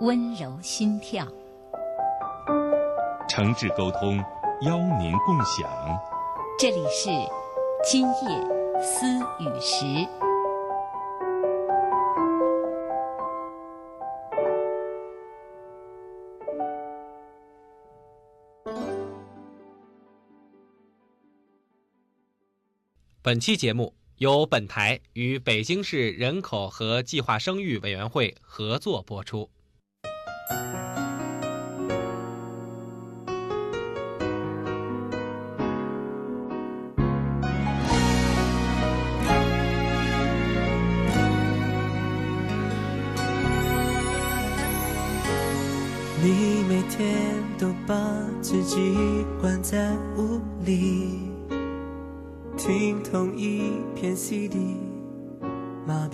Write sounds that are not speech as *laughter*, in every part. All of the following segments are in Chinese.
温柔心跳。诚挚沟通，邀您共享。这里是今夜思雨时。本期节目由本台与北京市人口和计划生育委员会合作播出。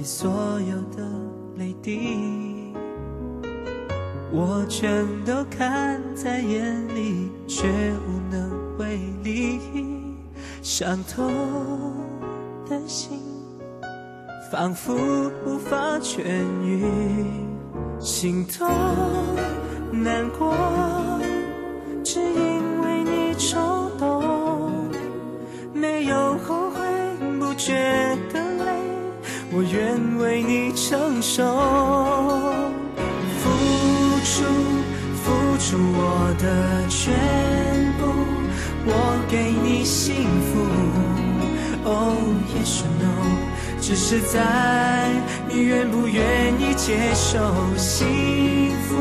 你所有的泪滴，我全都看在眼里，却无能为力。伤痛的心，仿佛无法痊愈，心痛难过，承受，付出付出我的全部，我给你幸福。Oh yes or no，只是在你愿不愿意接受幸福，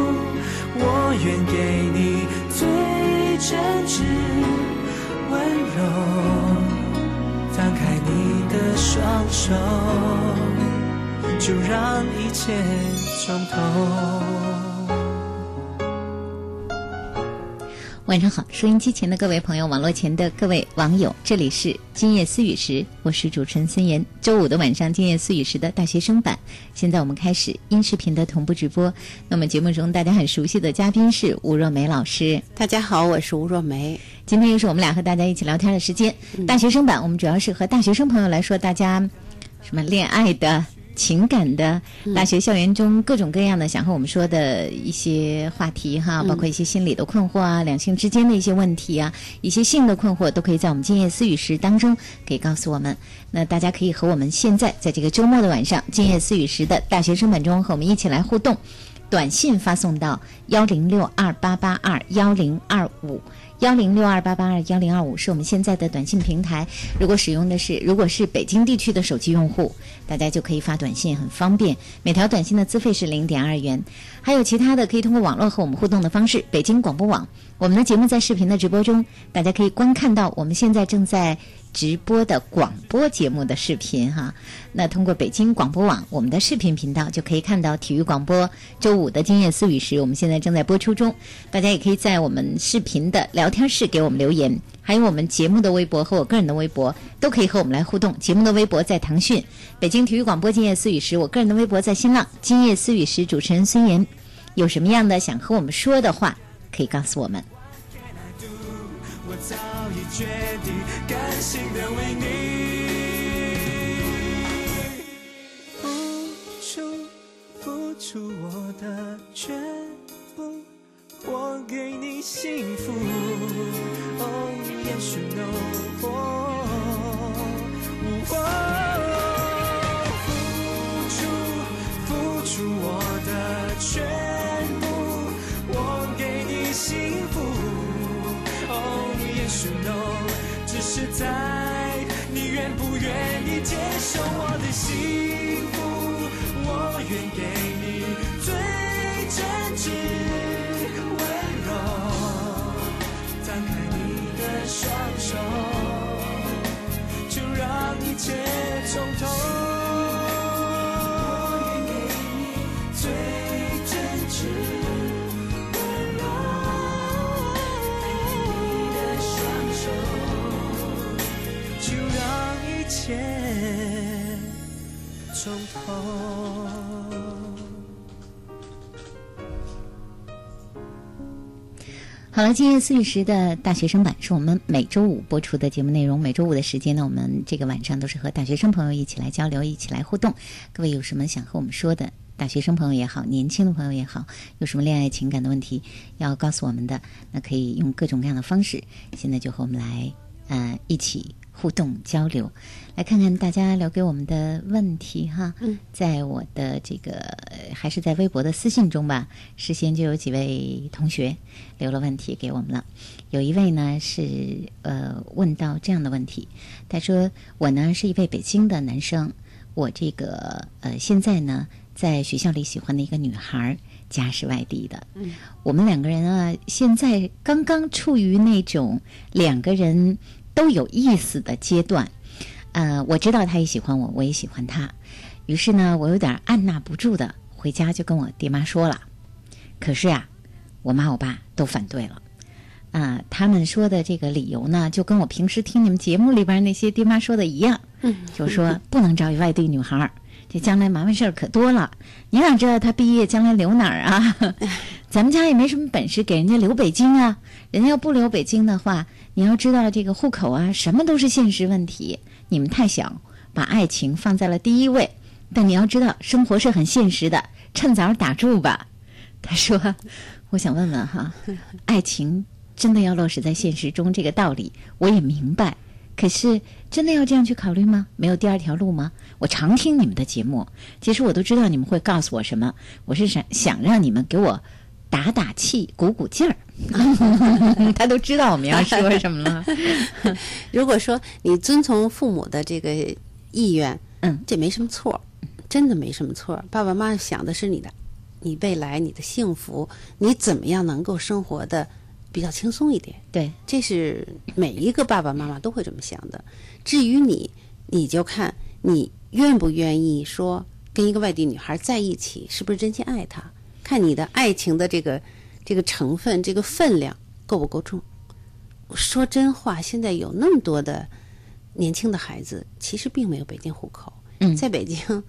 我愿给你最真挚温柔。放开你的双手，就让一切从头。晚上好，收音机前的各位朋友，网络前的各位网友，这里是今夜思雨时，我是主持人孙岩。周五的晚上，今夜思雨时的大学生版，现在我们开始音视频的同步直播。那么节目中大家很熟悉的嘉宾是吴若梅老师，大家好，我是吴若梅。今天又是我们俩和大家一起聊天的时间。大学生版，我们主要是和大学生朋友来说，大家什么恋爱的。情感的大学校园中各种各样的想和我们说的一些话题哈，包括一些心理的困惑啊，两性之间的一些问题啊，一些性的困惑，都可以在我们今夜思雨时当中可以告诉我们。那大家可以和我们现在在这个周末的晚上，今夜思雨时的大学生版中和我们一起来互动，短信发送到幺零六二八八二幺零二五。幺零六二八八二幺零二五是我们现在的短信平台。如果使用的是如果是北京地区的手机用户，大家就可以发短信，很方便。每条短信的资费是零点二元。还有其他的可以通过网络和我们互动的方式，北京广播网。我们的节目在视频的直播中，大家可以观看到我们现在正在直播的广播节目的视频哈。那通过北京广播网我们的视频频道就可以看到体育广播周五的今夜思雨时，我们现在正在播出中。大家也可以在我们视频的聊天室给我们留言，还有我们节目的微博和我个人的微博都可以和我们来互动。节目的微博在腾讯北京体育广播今夜思雨时，我个人的微博在新浪今夜思雨时，主持人孙岩。有什么样的想和我们说的话，可以告诉我们。出我的全部，我给你幸福。哦，也许今夜思雨时的大学生版是我们每周五播出的节目内容。每周五的时间呢，我们这个晚上都是和大学生朋友一起来交流，一起来互动。各位有什么想和我们说的？大学生朋友也好，年轻的朋友也好，有什么恋爱情感的问题要告诉我们的，那可以用各种各样的方式。现在就和我们来，呃，一起互动交流，来看看大家留给我们的问题哈。嗯，在我的这个呃还是在微博的私信中吧，事先就有几位同学留了问题给我们了。有一位呢是呃问到这样的问题，他说我呢是一位北京的男生，我这个呃现在呢在学校里喜欢的一个女孩儿，家是外地的。嗯，我们两个人啊现在刚刚处于那种两个人都有意思的阶段。呃，我知道他也喜欢我，我也喜欢他。于是呢，我有点按捺不住的回家就跟我爹妈说了。可是呀、我妈我爸都反对了。啊、他们说的这个理由呢，就跟我平时听你们节目里边那些爹妈说的一样，就说不能找一外地女孩儿，这将来麻烦事儿可多了。你哪知道她毕业将来留哪儿啊？*laughs* 咱们家也没什么本事给人家留北京啊。人家要不留北京的话，你要知道这个户口啊，什么都是现实问题。你们太小，把爱情放在了第一位。但你要知道，生活是很现实的，趁早打住吧。*laughs* 他说：“我想问问哈，爱情真的要落实在现实中，这个道理我也明白。可是真的要这样去考虑吗？没有第二条路吗？我常听你们的节目，其实我都知道你们会告诉我什么。我是想想让你们给我打打气、鼓鼓劲儿。*laughs* 他都知道我们要 *laughs* 说什么了。*laughs* 如果说你遵从父母的这个意愿，嗯，这没什么错，真的没什么错。爸爸妈妈想的是你的，你未来你的幸福，你怎么样能够生活的比较轻松一点？对，这是每一个爸爸妈妈都会这么想的。至于你，你就看你愿不愿意说跟一个外地女孩在一起，是不是真心爱她？看你的爱情的这个这个成分、这个分量够不够重。说真话，现在有那么多的年轻的孩子，其实并没有北京户口。嗯在北京，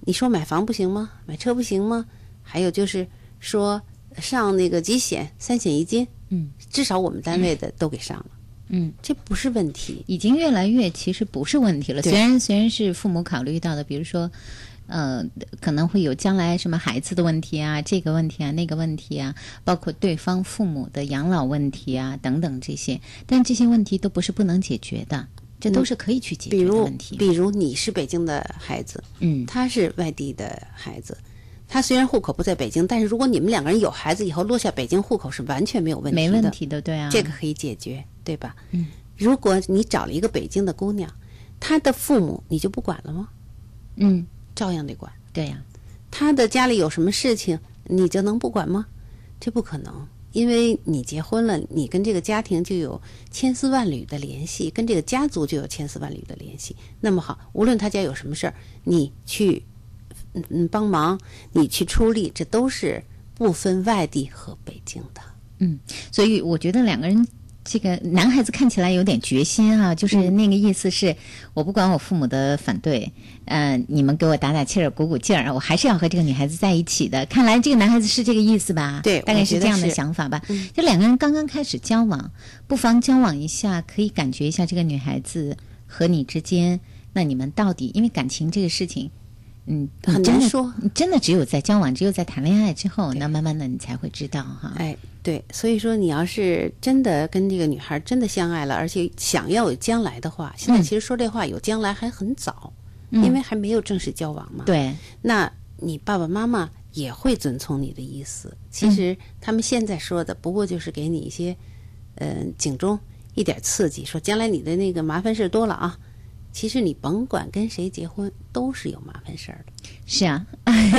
你说买房不行吗？买车不行吗？还有就是说上那个几险，三险一金，嗯，至少我们单位的都给上了，嗯，这不是问题。已经越来越其实不是问题了。虽然虽然是父母考虑到的，比如说，呃，可能会有将来什么孩子的问题啊，这个问题啊，那个问题啊，包括对方父母的养老问题啊等等这些，但这些问题都不是不能解决的，这都是可以去解决的比如问题。比如你是北京的孩子，嗯他是外地的孩子，他虽然户口不在北京，但是如果你们两个人有孩子以后落下北京户口是完全没有问题的，没问题的，对啊，这个可以解决，对吧？嗯，如果你找了一个北京的姑娘，她的父母你就不管了吗？嗯，照样得管。对呀、她的家里有什么事情，你就能不管吗？这不可能，因为你结婚了，你跟这个家庭就有千丝万缕的联系，跟这个家族就有千丝万缕的联系。那么好，无论他家有什么事儿，你去嗯嗯帮忙，你去出力，这都是不分外地和北京的。嗯，所以我觉得两个人。这个男孩子看起来有点决心啊，就是那个意思是，我不管我父母的反对，呃，你们给我打打气儿、鼓鼓劲儿，我还是要和这个女孩子在一起的。看来这个男孩子是这个意思吧？对大概是这样的想法吧。就两个人刚刚开始交往，不妨交往一下，可以感觉一下这个女孩子和你之间，那你们到底因为感情这个事情。嗯，很难说你真的只有在交往，只有在谈恋爱之后，那慢慢的你才会知道哈。哎，对，所以说你要是真的跟这个女孩真的相爱了，而且想要有将来的话，现在嗯其实说这话有将来还很早，嗯因为还没有正式交往嘛。，对，那你爸爸妈妈也会遵从你的意思。其实他们现在说的不过就是给你一些，嗯、警钟，一点刺激，说将来你的那个麻烦事多了啊。其实你甭管跟谁结婚，都是有麻烦事儿的。是啊，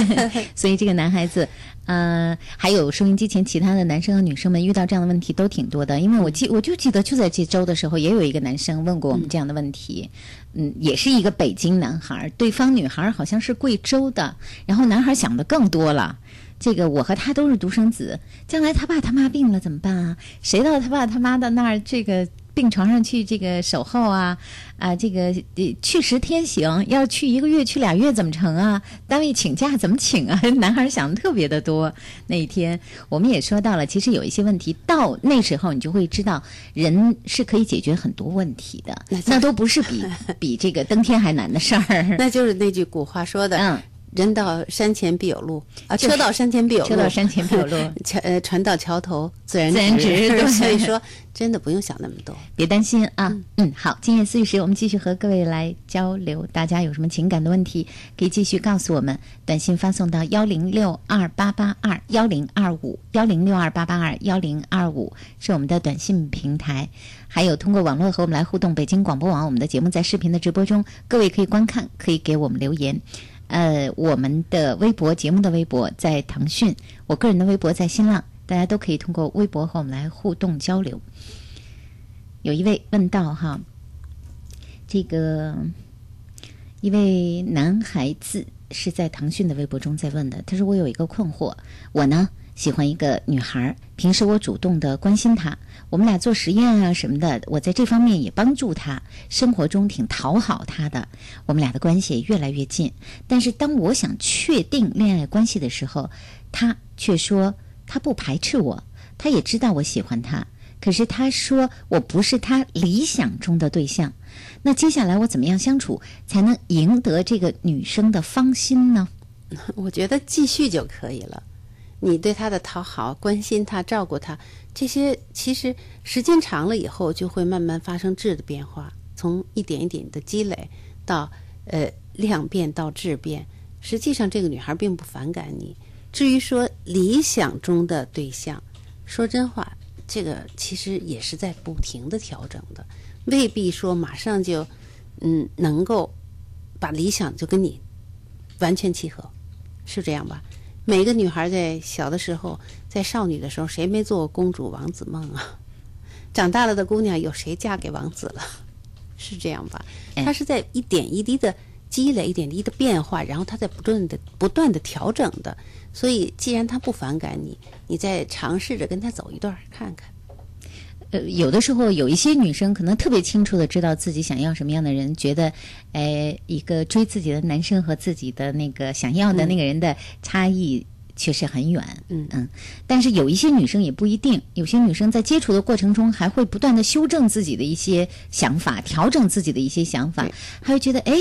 *laughs* 所以这个男孩子，呃，还有收音机前其他的男生和女生们遇到这样的问题都挺多的。因为我记，我就记得就在这周的时候，也有一个男生问过我们这样的问题，嗯，也是一个北京男孩，对方女孩好像是贵州的，然后男孩想的更多了。这个我和他都是独生子，将来他爸他妈病了怎么办啊？谁到他爸他妈的那儿这个病床上去这个守候啊？啊，这个呃去十天行，要去一个月去俩月怎么成啊？单位请假怎么请啊？*laughs* 男孩想的特别的多。那一天我们也说到了，其实有一些问题到那时候你就会知道，人是可以解决很多问题的，那那都不是比比这个登天还难的事儿。*laughs* 那就是那句古话说的，嗯，人到山前必有路啊，车到山前必有路，车到山前必有路。*laughs* 桥呃船到桥头自然自然直 *laughs* 对。所以说真的不用想那么多。别担心啊，嗯，好，今夜思雨时，我们继续和各位来交流，大家有什么情感的问题，可以继续告诉我们，短信发送到幺零六二八八二幺零二五幺零六二八八二幺零二五是我们的短信平台，还有通过网络和我们来互动。北京广播网我们的节目在视频的直播中，各位可以观看，可以给我们留言。呃，我们的微博节目的微博在腾讯，我个人的微博在新浪，大家都可以通过微博和我们来互动交流。有一位问到哈，这个一位男孩子是在腾讯的微博中在问的，他说：“我有一个困惑，我呢喜欢一个女孩，平时我主动的关心她，我们俩做实验啊什么的，我在这方面也帮助她，生活中挺讨好她的，我们俩的关系也越来越近。但是当我想确定恋爱关系的时候，他却说他不排斥我，他也知道我喜欢他。”可是他说我不是他理想中的对象，那接下来我怎么样相处才能赢得这个女生的芳心呢？*laughs* 我觉得继续就可以了。你对他的讨好、关心他、照顾他，这些其实时间长了以后，就会慢慢发生质的变化，从一点一点的积累到呃量变到质变。实际上，这个女孩并不反感你。至于说理想中的对象，说真话，这个其实也是在不停的调整的，未必说马上就嗯能够把理想就跟你完全契合，是这样吧？每个女孩在小的时候，在少女的时候，谁没做过公主王子梦啊？*laughs* 长大了的姑娘，有谁嫁给王子了？*laughs* 是这样吧？哎她是在一点一滴的积累，一点一滴的变化，然后她在不断的、不断的调整的。所以，既然她不反感你，你再尝试着跟她走一段儿看看。呃，有的时候有一些女生可能特别清楚的知道自己想要什么样的人，觉得，呃，一个追自己的男生和自己的那个想要的那个人的差异确实很远。嗯嗯，但是有一些女生也不一定，有些女生在接触的过程中还会不断的修正自己的一些想法，调整自己的一些想法，还会觉得，哎，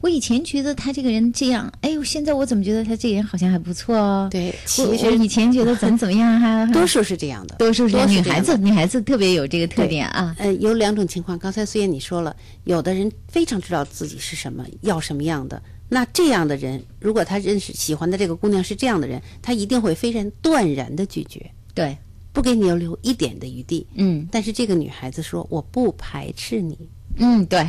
我以前觉得他这个人这样，哎呦，现在我怎么觉得他这个人好像还不错哦？对，我其我实以前觉得怎么怎么样，*laughs* 还还多数是这样的，多数是多女孩子，女孩子特别有这个特点啊。呃，有两种情况。刚才虽然你说了，有的人非常知道自己是什么，要什么样的，那这样的人，如果他认识喜欢的这个姑娘是这样的人，他一定会非常断然的拒绝，对，不给你留一点的余地。嗯但是这个女孩子说：“我不排斥你。嗯，对，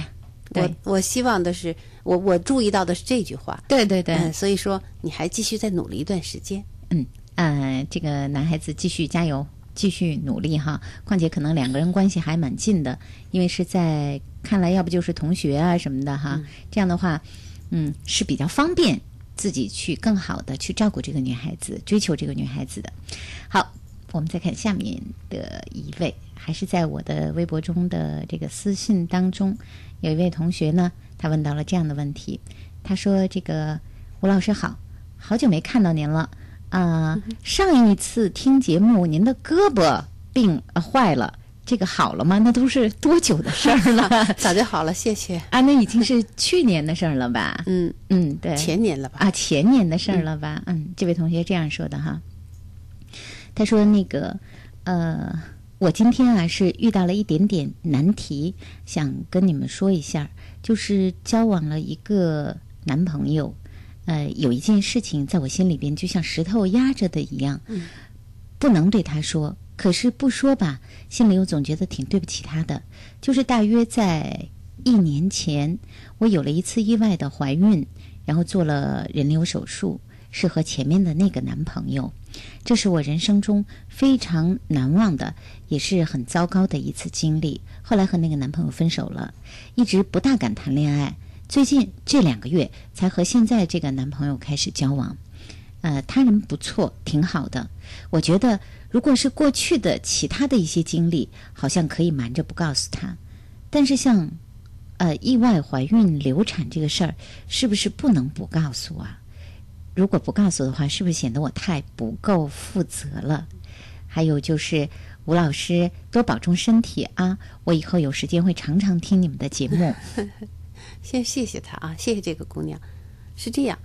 我，我希望的是，我我注意到的是这句话。对对对，嗯，所以说你还继续再努力一段时间。嗯，呃，这个男孩子继续加油，继续努力哈。况且可能两个人关系还蛮近的，因为是在看来要不就是同学啊什么的哈。这样的话，嗯，是比较方便自己去更好的去照顾这个女孩子，追求这个女孩子的。好，我们再看下面的一位，还是在我的微博中的这个私信当中，有一位同学呢，他问到了这样的问题，他说：“这个吴老师好，好久没看到您了。”啊、上一次听节目，您的胳膊病、呃、坏了，这个好了吗？那都是多久的事儿了？*laughs* *laughs* 早就好了，谢谢。啊，那已经是去年的事儿了吧？嗯，嗯，对，前年了吧？啊，前年的事儿了吧？嗯，这位同学这样说的哈，他说那个呃，我今天啊是遇到了一点点难题，想跟你们说一下，就是交往了一个男朋友，呃，有一件事情在我心里边就像石头压着的一样，不能对他说，可是不说吧，心里又总觉得挺对不起他的。就是大约在一年前，我有了一次意外的怀孕，然后做了人流手术，是和前面的那个男朋友。这是我人生中非常难忘的，也是很糟糕的一次经历。后来和那个男朋友分手了，一直不大敢谈恋爱。最近这两个月才和现在这个男朋友开始交往。呃，他人不错，挺好的。我觉得，如果是过去的其他的一些经历，好像可以瞒着不告诉他。但是像，呃，意外怀孕、流产这个事儿，是不是不能不告诉啊？如果不告诉的话，是不是显得我太不够负责了？还有就是，吴老师多保重身体啊！我以后有时间会常常听你们的节目。*laughs* 先谢谢他啊，谢谢这个姑娘。是这样，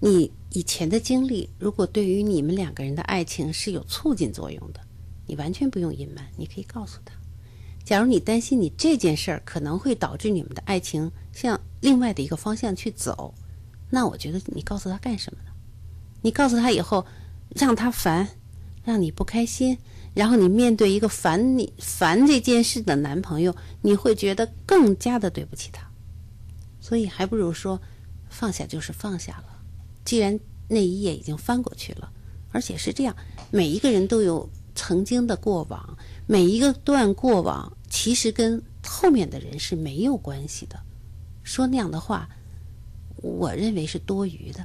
你以前的经历，如果对于你们两个人的爱情是有促进作用的，你完全不用隐瞒，你可以告诉他。假如你担心你这件事儿可能会导致你们的爱情向另外的一个方向去走，那我觉得你告诉他干什么呢？你告诉他以后，让他烦，让你不开心，然后你面对一个烦你烦这件事的男朋友，你会觉得更加的对不起他。所以还不如说，放下就是放下了。既然那一页已经翻过去了，而且是这样，每一个人都有曾经的过往，每一个段过往其实跟后面的人是没有关系的。说那样的话，我认为是多余的。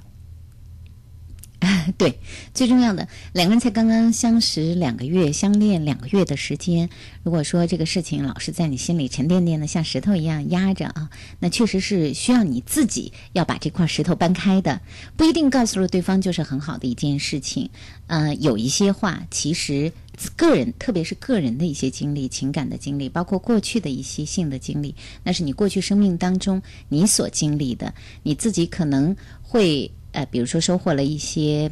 *laughs* 对，最重要的，两个人才刚刚相识两个月，相恋两个月的时间。如果说这个事情老是在你心里沉甸甸的，像石头一样压着啊，那确实是需要你自己要把这块石头搬开的。不一定告诉了对方就是很好的一件事情。呃，有一些话其实个人，特别是个人的一些经历、情感的经历，包括过去的一些性的经历，那是你过去生命当中你所经历的，你自己可能会。呃，比如说收获了一些，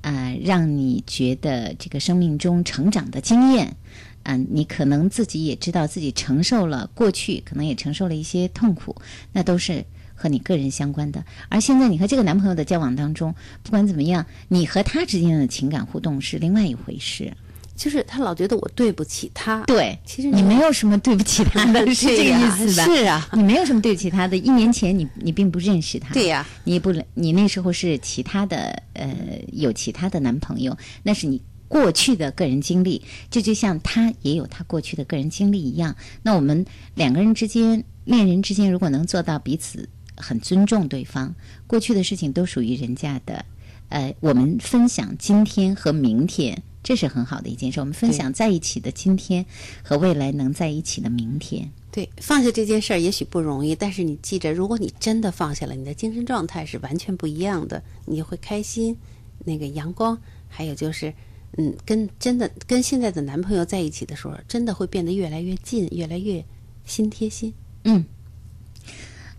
呃，让你觉得这个生命中成长的经验，嗯、你可能自己也知道自己承受了过去，可能也承受了一些痛苦，那都是和你个人相关的。而现在你和这个男朋友的交往当中，不管怎么样，你和他之间的情感互动是另外一回事。就是他老觉得我对不起他，对，其实你没有什么对不起他的，*laughs* 是这个意思吧？是啊，你没有什么对不起他的。一年前你你并不认识他，对呀、啊，你不你那时候是其他的呃有其他的男朋友，那是你过去的个人经历，这就像他也有他过去的个人经历一样。那我们两个人之间，恋人之间，如果能做到彼此很尊重对方，过去的事情都属于人家的，呃，我们分享今天和明天。这是很好的一件事，我们分享在一起的今天和未来能在一起的明天。对，放下这件事儿也许不容易，但是你记着，如果你真的放下了，你的精神状态是完全不一样的，你会开心，那个阳光，还有就是，嗯，跟真的跟现在的男朋友在一起的时候，真的会变得越来越近，越来越心贴心。嗯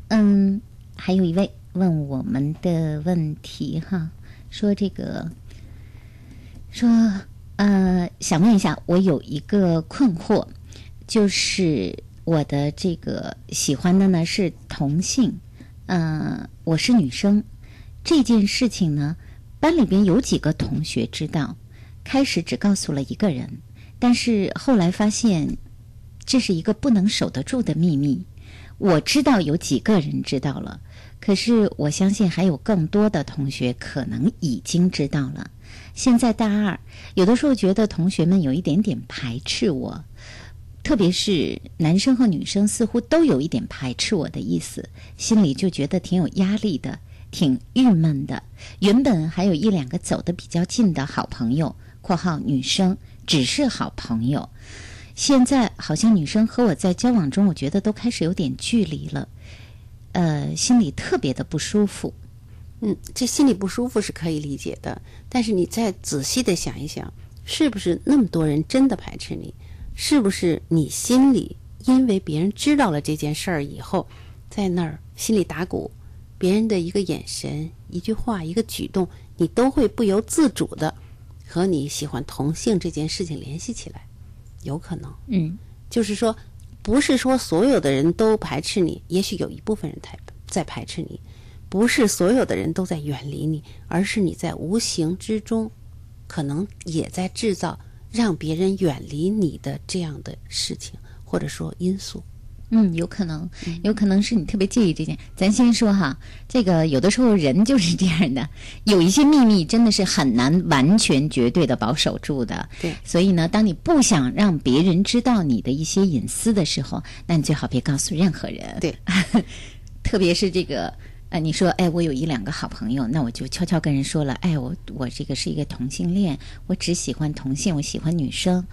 嗯，还有一位问我们的问题哈，说这个说。呃，想问一下，我有一个困惑，就是我的这个喜欢的呢是同性，呃，我是女生，这件事情呢，班里边有几个同学知道，开始只告诉了一个人，但是后来发现这是一个不能守得住的秘密。我知道有几个人知道了，可是我相信还有更多的同学可能已经知道了。现在大二，有的时候觉得同学们有一点点排斥我，特别是男生和女生似乎都有一点排斥我的意思，心里就觉得挺有压力的，挺郁闷的。原本还有一两个走得比较近的好朋友（括号女生只是好朋友），现在好像女生和我在交往中，我觉得都开始有点距离了，呃，心里特别的不舒服。嗯，这心里不舒服是可以理解的，但是你再仔细的想一想，是不是那么多人真的排斥你？是不是你心里因为别人知道了这件事儿以后，在那儿心里打鼓，别人的一个眼神、一句话、一个举动，你都会不由自主的和你喜欢同性这件事情联系起来？有可能，嗯，就是说，不是说所有的人都排斥你，也许有一部分人在在排斥你。不是所有的人都在远离你，而是你在无形之中，可能也在制造让别人远离你的这样的事情，或者说因素。嗯，有可能，有可能是你特别介意这件。咱先说哈，这个有的时候人就是这样的，*laughs* 有一些秘密真的是很难完全绝对的保守住的。对，所以呢，当你不想让别人知道你的一些隐私的时候，那你最好别告诉任何人。对，*laughs* 特别是这个。啊，你说，哎，我有一两个好朋友，那我就悄悄跟人说了，哎，我我这个是一个同性恋，我只喜欢同性，我喜欢女生，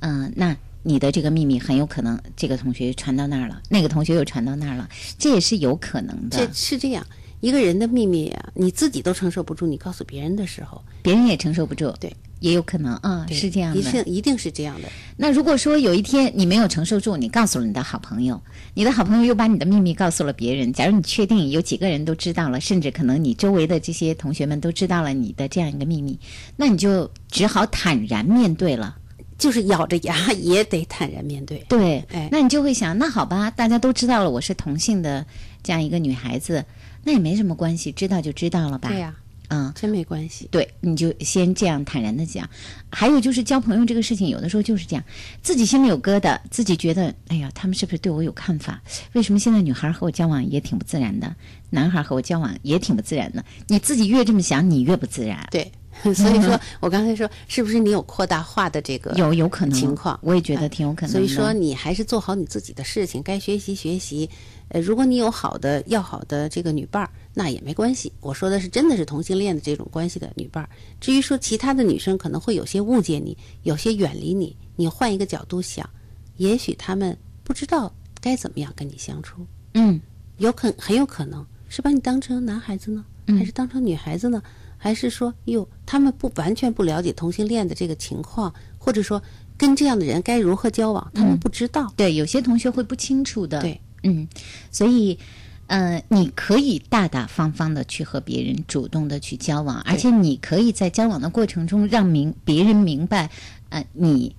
嗯，那你的这个秘密很有可能这个同学传到那儿了，那个同学又传到那儿了，这也是有可能的。这是这样，一个人的秘密啊，你自己都承受不住，你告诉别人的时候，别人也承受不住。对。也有可能啊，是这样的，一定一定是这样的。那如果说有一天你没有承受住，你告诉了你的好朋友，你的好朋友又把你的秘密告诉了别人，假如你确定有几个人都知道了，甚至可能你周围的这些同学们都知道了你的这样一个秘密，那你就只好坦然面对了，就是咬着牙也得坦然面对。对，哎，那你就会想，那好吧，大家都知道了我是同性的这样一个女孩子，那也没什么关系，知道就知道了吧。对呀。嗯，真没关系。对，你就先这样坦然的讲。还有就是交朋友这个事情，有的时候就是这样，自己心里有疙瘩，自己觉得，哎呀，他们是不是对我有看法？为什么现在女孩和我交往也挺不自然的，男孩和我交往也挺不自然的？你自己越这么想，你越不自然。对，*laughs* 所以说我刚才说，是不是你有扩大化的这个有有可能情况？我也觉得挺有可能。所以说，你还是做好你自己的事情，该学习学习。呃，如果你有好的要好的这个女伴儿，那也没关系。我说的是真的是同性恋的这种关系的女伴儿。至于说其他的女生可能会有些误解你，有些远离你，你换一个角度想，也许他们不知道该怎么样跟你相处。嗯，有可很有可能是把你当成男孩子呢，还是当成女孩子呢？还是说哟，他们不完全不了解同性恋的这个情况，或者说跟这样的人该如何交往，他们不知道。对，有些同学会不清楚的。对。嗯，所以，呃，你可以大大方方的去和别人主动的去交往，而且你可以在交往的过程中让明别人明白，呃，你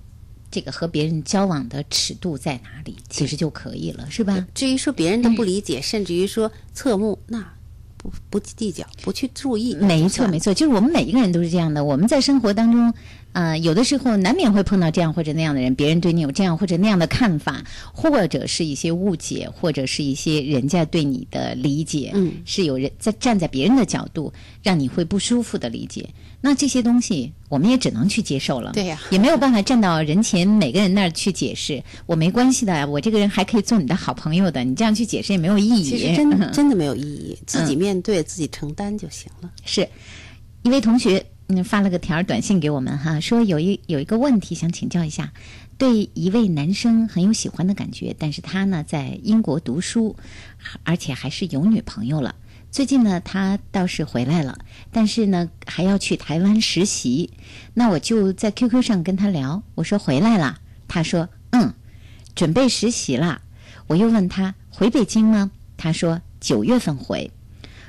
这个和别人交往的尺度在哪里，其实就可以了，是吧？至于说别人的不理解，甚至于说侧目，那不不计较，不去注意。没错，没错，就是我们每一个人都是这样的。我们在生活当中。呃，有的时候难免会碰到这样或者那样的人，别人对你有这样或者那样的看法，或者是一些误解，或者是一些人家对你的理解，嗯，是有人在站在别人的角度让你会不舒服的理解。那这些东西我们也只能去接受了，对呀，也没有办法站到人前每个人那儿去解释。我没关系的，我这个人还可以做你的好朋友的。你这样去解释也没有意义，其实真真的没有意义，自己面对自己承担就行了。是一位同学。发了个条短信给我们哈，说有一有一个问题想请教一下，对一位男生很有喜欢的感觉，但是他呢在英国读书，而且还是有女朋友了。最近呢他倒是回来了，但是呢还要去台湾实习。那我就在 QQ 上跟他聊，我说回来了，他说嗯，准备实习了。我又问他回北京吗？他说九月份回。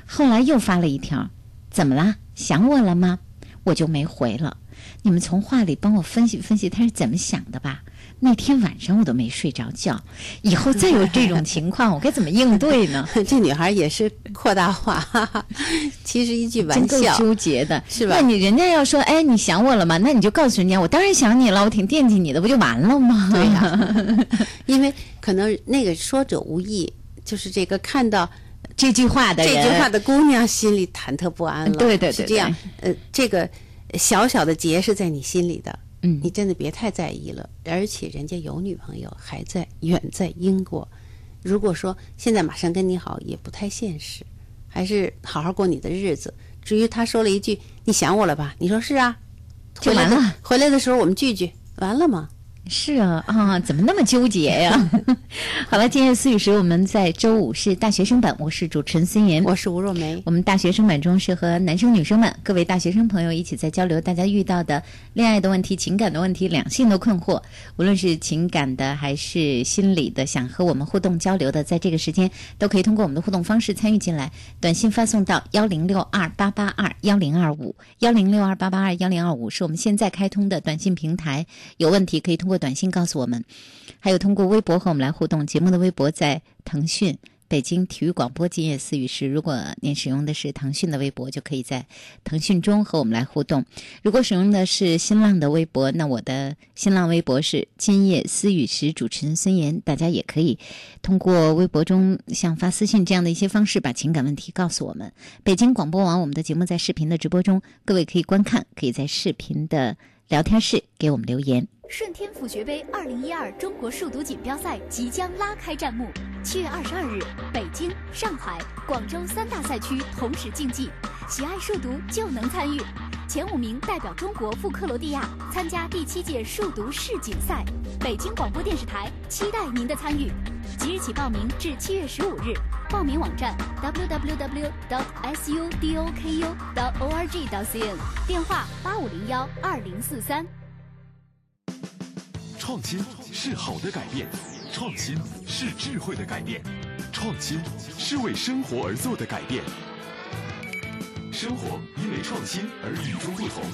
后来又发了一条，怎么啦？想我了吗？我就没回了。你们从话里帮我分析分析他是怎么想的吧。那天晚上我都没睡着觉，以后再有这种情况，我该怎么应对呢？*laughs* 这女孩也是扩大化，哈 *laughs* 哈其实一句玩真够笑，纠结的，是吧那你人家要说，哎，你想我了吗？那你就告诉人家，我当然想你了，我挺惦记你的，不就完了吗？对呀、*laughs* 因为可能那个说者无意，就是这个看到这句话的这，句话的姑娘心里忐忑不安了。对对对是这样。呃，这个小小的结是在你心里的，嗯你真的别太在意了。而且人家有女朋友，还在远在英国。如果说现在马上跟你好，也不太现实，还是好好过你的日子。至于他说了一句“你想我了吧”，你说是啊，回来的就完了。回来的时候我们聚聚，完了吗？是啊啊，怎么那么纠结呀？*laughs* 好了，今夜思雨时，我们在周五是大学生版，我是主持人孙岩，我是吴若梅。我们大学生版中是和男生女生们各位大学生朋友一起在交流大家遇到的恋爱的问题、情感的问题、两性的困惑，无论是情感的还是心理的，想和我们互动交流的，在这个时间都可以通过我们的互动方式参与进来，短信发送到幺零六二八八二幺零二五幺零六二八八二幺零二五是我们现在开通的短信平台，有问题可以通过短信告诉我们，还有通过微博和我们来互动。节目的微博在腾讯。北京体育广播今夜思语时，如果您使用的是腾讯的微博，就可以在腾讯中和我们来互动；如果使用的是新浪的微博，那我的新浪微博是今夜思语时主持人孙岩，大家也可以通过微博中像发私信这样的一些方式，把情感问题告诉我们。北京广播网我们的节目在视频的直播中，各位可以观看，可以在视频的聊天室给我们留言。顺天府学杯二零一二中国数独锦标赛即将拉开战幕，七月二十二日，北京、上海、广州三大赛区同时竞技，喜爱数独就能参与。前五名代表中国赴克罗地亚参加第七届数独世锦赛。北京广播电视台期待您的参与，即日起报名至七月十五日。报名网站 www.sudoku.org.cn，电话八五零幺二零四三。创新是好的改变，创新是智慧的改变，创新是为生活而做的改变。生活因为创新而与众不同，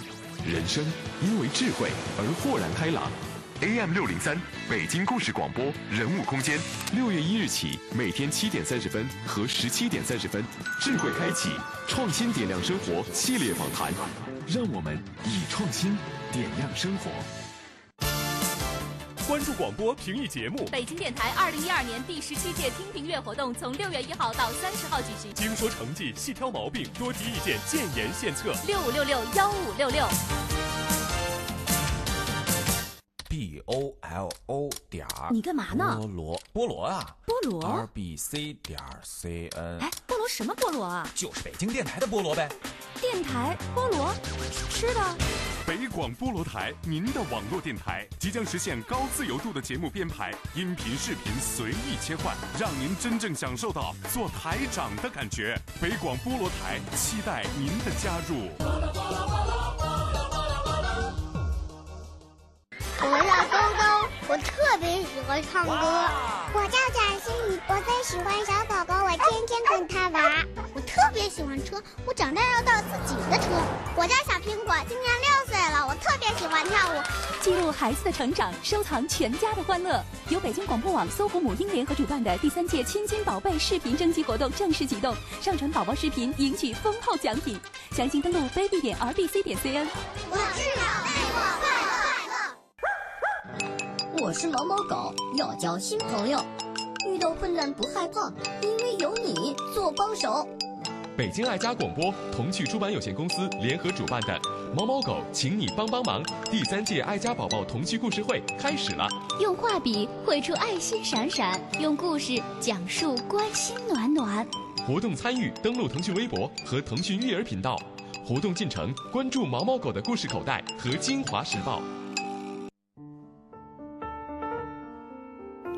人生因为智慧而豁然开朗。AM 六零三，北京故事广播人物空间，六月一日起，每天七点三十分和十七点三十分，智慧开启，创新点亮生活系列访谈，让我们以创新点亮生活。关注广播评议节目，北京电台二零一二年第十七届听评月活动从六月一号到三十号举行，精说成绩，细挑毛病，多提意见，建言献策。六五六六幺五六六。O l o 点儿，你干嘛呢菠萝，菠萝啊，菠萝 r b c 点 c n，哎，菠萝什么菠萝啊？就是北京电台的菠萝呗。电台菠萝，吃的。北广菠萝台，您的网络电台即将实现高自由度的节目编排，音频、视频随意切换，让您真正享受到做台长的感觉。北广菠萝台期待您的加入。我叫勾勾，我特别喜欢唱歌。我叫贾欣怡，我最喜欢小狗狗，我天天跟它玩。我特别喜欢车，我长大要造自己的车。我叫小苹果，今年六岁了，我特别喜欢跳舞。记录孩子的成长，收藏全家的欢乐。由北京广播网、搜狐母婴联合主办的第三届“亲亲宝贝”视频征集活动正式启动，上传宝宝视频赢取丰厚奖品。详情登录 baby 点 rbc 点 cn。我是宝贝，我是毛毛狗，要交新朋友，遇到困难不害怕，因为有你做帮手。北京爱家广播童趣出版有限公司联合主办的《毛毛狗，请你帮帮忙》第三届爱家宝宝童趣故事会开始了。用画笔绘出爱心闪闪，用故事讲述关心暖暖。活动参与登录腾讯微博和腾讯育儿频道。活动进程关注毛毛狗的故事口袋和金华时报。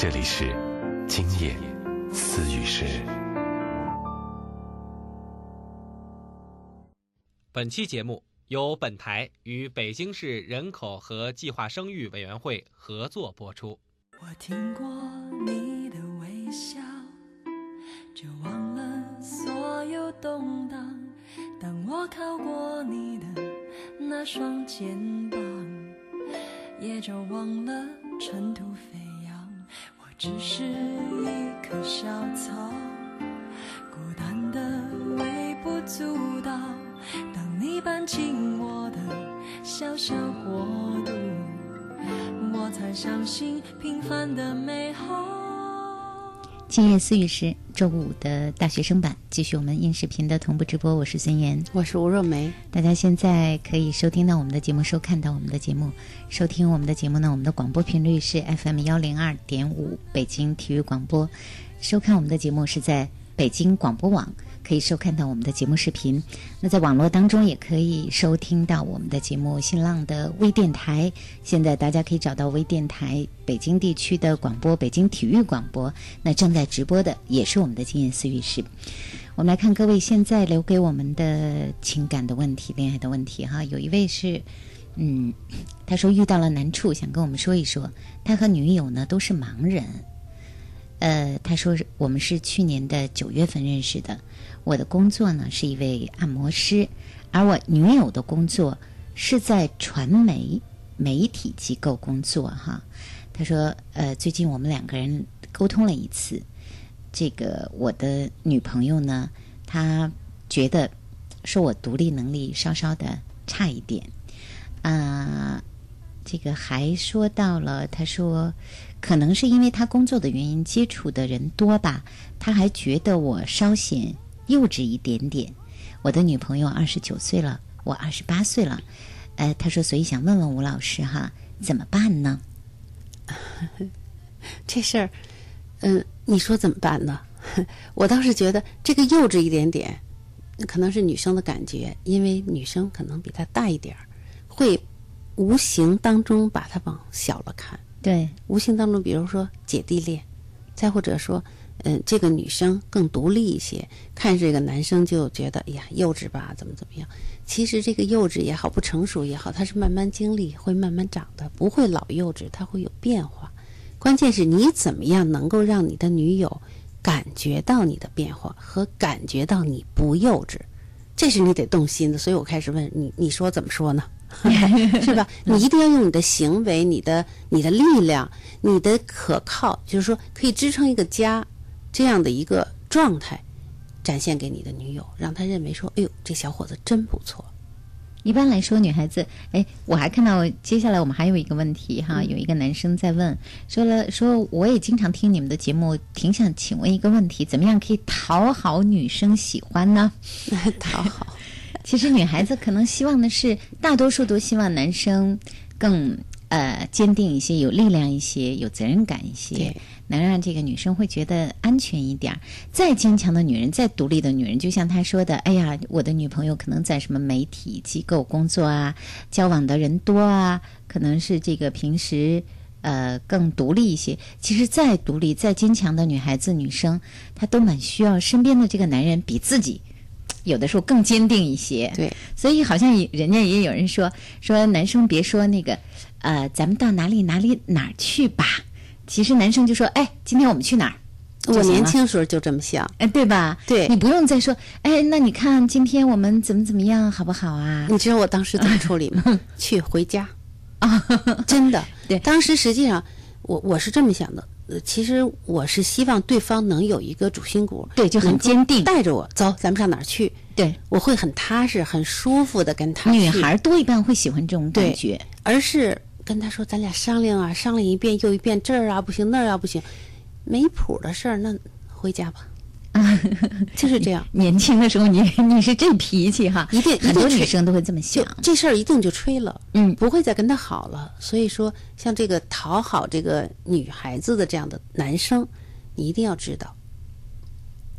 这里是今夜思雨时。本期节目由本台与北京市人口和计划生育委员会合作播出。我听过你的微笑，就忘了所有动荡。当我靠过你的那双肩膀，也就忘了尘土飞扬。我只是一棵小草，孤单的微不足道。当你搬进我的小小国度，我才相信平凡的美好。今夜思雨时，周五的大学生版继续我们音视频的同步直播。我是孙岩，我是吴若梅。大家现在可以收听到我们的节目，收看到我们的节目。收听我们的节目呢，我们的广播频率是 FM 幺零二点五，北京体育广播。收看我们的节目是在北京广播网。可以收看到我们的节目视频，那在网络当中也可以收听到我们的节目。新浪的微电台，现在大家可以找到微电台北京地区的广播，北京体育广播。那正在直播的也是我们的经验思语室。我们来看各位现在留给我们的情感的问题、恋爱的问题哈。有一位是，嗯，他说遇到了难处，想跟我们说一说。他和女友呢都是盲人。呃，他说我们是去年的九月份认识的。我的工作呢是一位按摩师，而我女友的工作是在传媒媒体机构工作哈。他说，呃，最近我们两个人沟通了一次，这个我的女朋友呢，她觉得说我独立能力稍稍的差一点，啊，这个还说到了，他说可能是因为他工作的原因，接触的人多吧，他还觉得我稍显。幼稚一点点，我的女朋友二十九岁了，我二十八岁了，呃，他说，所以想问问吴老师哈，怎么办呢？*laughs* 这事儿，嗯，你说怎么办呢？*laughs* 我倒是觉得这个幼稚一点点，可能是女生的感觉，因为女生可能比他大一点儿，会无形当中把他往小了看。对，无形当中，比如说姐弟恋，再或者说。嗯，这个女生更独立一些，看这个男生就觉得，哎呀，幼稚吧，怎么怎么样？其实这个幼稚也好，不成熟也好，它是慢慢经历，会慢慢长的，不会老幼稚，它会有变化。关键是你怎么样能够让你的女友感觉到你的变化和感觉到你不幼稚，这是你得动心的。所以我开始问你，你说怎么说呢？*laughs* 是吧？*laughs* 你一定要用你的行为、你的、你的力量、你的可靠，就是说可以支撑一个家。这样的一个状态，展现给你的女友，让她认为说：“哎呦，这小伙子真不错。”一般来说，女孩子，哎，我还看到接下来我们还有一个问题哈，有一个男生在问，说了说我也经常听你们的节目，挺想请问一个问题，怎么样可以讨好女生喜欢呢？*laughs* 讨好，其实女孩子可能希望的是，大多数都希望男生更呃坚定一些，有力量一些，有责任感一些。能让这个女生会觉得安全一点儿。再坚强的女人，再独立的女人，就像她说的：“哎呀，我的女朋友可能在什么媒体机构工作啊，交往的人多啊，可能是这个平时呃更独立一些。其实再独立、再坚强的女孩子、女生，她都蛮需要身边的这个男人比自己有的时候更坚定一些。对，所以好像人家也有人说说男生别说那个呃，咱们到哪里哪里哪儿去吧。”其实男生就说：“哎，今天我们去哪儿？”我年轻时候就这么想，哎，对吧？对，你不用再说：“哎，那你看今天我们怎么怎么样，好不好啊？”你知道我当时怎么处理吗？*laughs* 去回家啊！真的，*laughs* 对，当时实际上我我是这么想的。呃，其实我是希望对方能有一个主心骨，对，就很坚定，带着我走，咱们上哪儿去？对，我会很踏实、很舒服的跟他。女孩多一半会喜欢这种感觉，而是。跟他说：“咱俩商量啊，商量一遍又一遍，这儿啊不行，那儿啊不行，没谱的事儿，那回家吧。” *laughs* 就是这样。年轻的时候，你你是这脾气哈，一定很多女生都会这么想。这事儿一定就吹了，嗯，不会再跟他好了。所以说，像这个讨好这个女孩子的这样的男生，你一定要知道，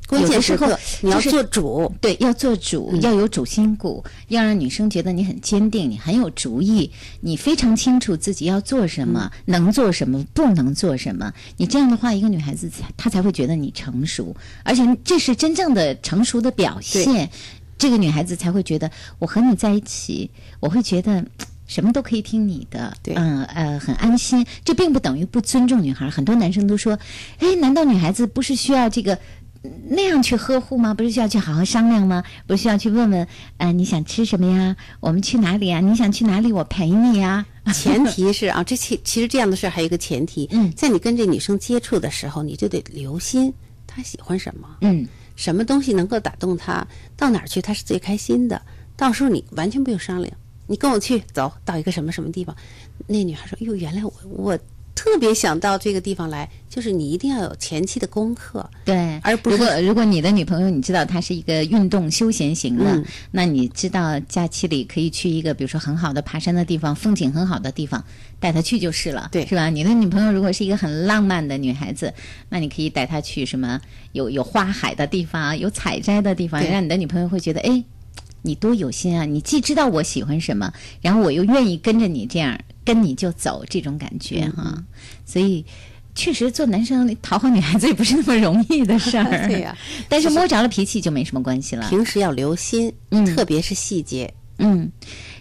关键时候你要做主，对，要做主，要有主心骨，要让女生觉得你很坚定，你很有主意，你非常清楚自己要做什么，能做什么，不能做什么。你这样的话，一个女孩子才她才会觉得你成熟，而且这是真正的成熟的表现。这个女孩子才会觉得我和你在一起，我会觉得。什么都可以听你的，嗯呃，很安心。这并不等于不尊重女孩。很多男生都说：“哎，难道女孩子不是需要这个那样去呵护吗？不是需要去好好商量吗？不是需要去问问，呃，你想吃什么呀？我们去哪里呀？你想去哪里？我陪你呀。前提是 *laughs* 啊，这其其实这样的事还有一个前提，嗯，在你跟这女生接触的时候，你就得留心她喜欢什么，嗯，什么东西能够打动她，到哪儿去她是最开心的。到时候你完全不用商量。你跟我去走到一个什么什么地方，那女孩说：“哟，原来我我特别想到这个地方来，就是你一定要有前期的功课，对，而不是如果如果你的女朋友你知道她是一个运动休闲型的，嗯那你知道假期里可以去一个比如说很好的爬山的地方，风景很好的地方，带她去就是了，对是吧？你的女朋友如果是一个很浪漫的女孩子，那你可以带她去什么有有花海的地方，有采摘的地方，让你的女朋友会觉得哎。你多有心啊！你既知道我喜欢什么，然后我又愿意跟着你这样跟你就走，这种感觉嗯哈。所以，确实做男生讨好女孩子也不是那么容易的事儿。*laughs* 对呀但是摸着了脾气就没什么关系了。平时要留心，嗯特别是细节。嗯，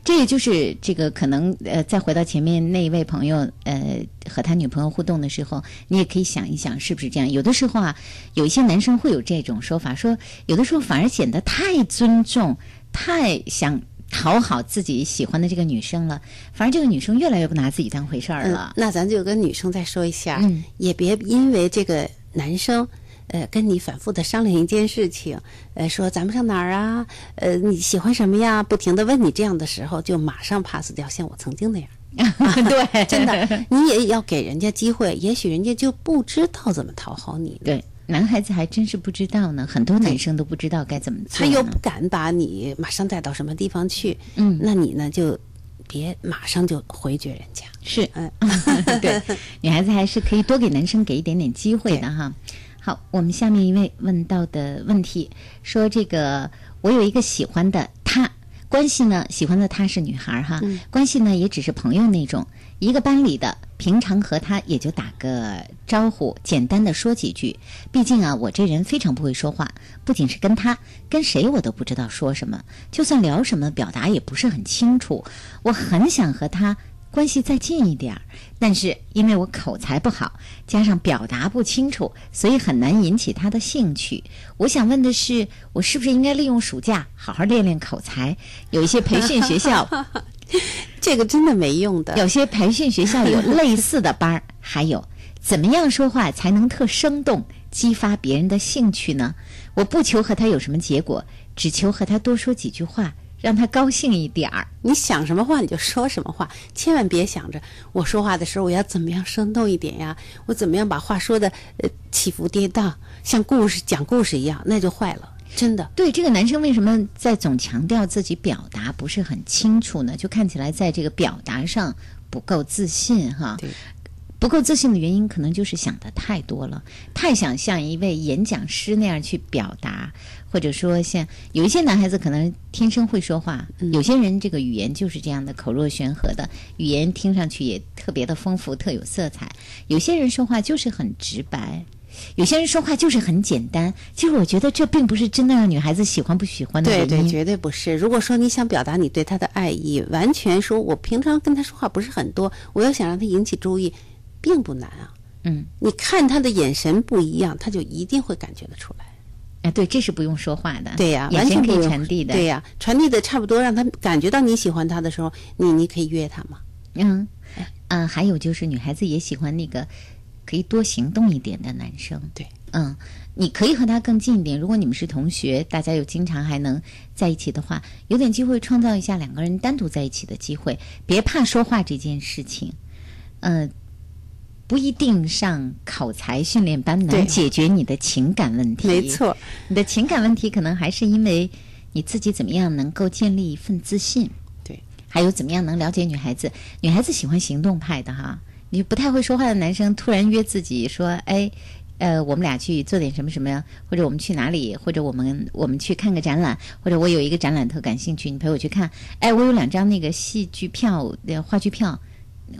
这也就是这个可能呃，再回到前面那一位朋友呃和他女朋友互动的时候，你也可以想一想是不是这样。有的时候啊，有一些男生会有这种说法，说有的时候反而显得太尊重，太想讨好自己喜欢的这个女生了，反而这个女生越来越不拿自己当回事儿了。那咱就跟女生再说一下，嗯也别因为这个男生。呃，跟你反复的商量一件事情，呃，说咱们上哪儿啊？呃，你喜欢什么呀？不停的问你这样的时候，就马上 pass 掉，像我曾经那样。*laughs* 对，真的，你也要给人家机会，也许人家就不知道怎么讨好你。对，男孩子还真是不知道呢，很多男生都不知道该怎么做。他又不敢把你马上带到什么地方去，嗯，那你呢就别马上就回绝人家。是，嗯，*laughs* 对，女孩子还是可以多给男生给一点点机会的哈。好，我们下面一位问到的问题说：这个我有一个喜欢的他，关系呢，喜欢的他是女孩哈，嗯关系呢也只是朋友那种，一个班里的，平常和他也就打个招呼，简单的说几句。毕竟啊，我这人非常不会说话，不仅是跟他，跟谁我都不知道说什么，就算聊什么，表达也不是很清楚。我很想和他。关系再近一点儿，但是因为我口才不好，加上表达不清楚，所以很难引起他的兴趣。我想问的是，我是不是应该利用暑假好好练练口才？有一些培训学校，*laughs* *laughs* 这个真的没用的。有些培训学校有类似的班儿，还有怎么样说话才能特生动，激发别人的兴趣呢？我不求和他有什么结果，只求和他多说几句话。让他高兴一点儿。你想什么话你就说什么话，千万别想着我说话的时候我要怎么样生动一点呀，我怎么样把话说的呃起伏跌宕，像故事讲故事一样，那就坏了。真的，对这个男生为什么在总强调自己表达不是很清楚呢？就看起来在这个表达上不够自信哈。对。不够自信的原因，可能就是想的太多了，太想像一位演讲师那样去表达，或者说像有一些男孩子可能天生会说话，嗯、有些人这个语言就是这样的口若悬河的语言，听上去也特别的丰富，特有色彩。有些人说话就是很直白，有些人说话就是很简单。其实我觉得这并不是真的让女孩子喜欢不喜欢的原因。对对，绝对不是。如果说你想表达你对他的爱意，完全说我平常跟他说话不是很多，我要想让他引起注意。并不难啊，嗯，你看他的眼神不一样，他就一定会感觉得出来。哎，对，这是不用说话的，对呀，完全可以传递的，对呀，传递的差不多，让他感觉到你喜欢他的时候，你你可以约他嘛。嗯，啊，还有就是女孩子也喜欢那个可以多行动一点的男生，对，嗯，你可以和他更近一点。如果你们是同学，大家又经常还能在一起的话，有点机会创造一下两个人单独在一起的机会，别怕说话这件事情，呃。不一定上口才训练班能解决你的情感问题。没错，你的情感问题可能还是因为你自己怎么样能够建立一份自信。对，还有怎么样能了解女孩子？女孩子喜欢行动派的哈。你不太会说话的男生突然约自己说：“哎，呃，我们俩去做点什么什么呀，或者我们去哪里，或者我们我们去看个展览，或者我有一个展览特感兴趣，你陪我去看。哎，我有两张那个戏剧票、呃话剧票，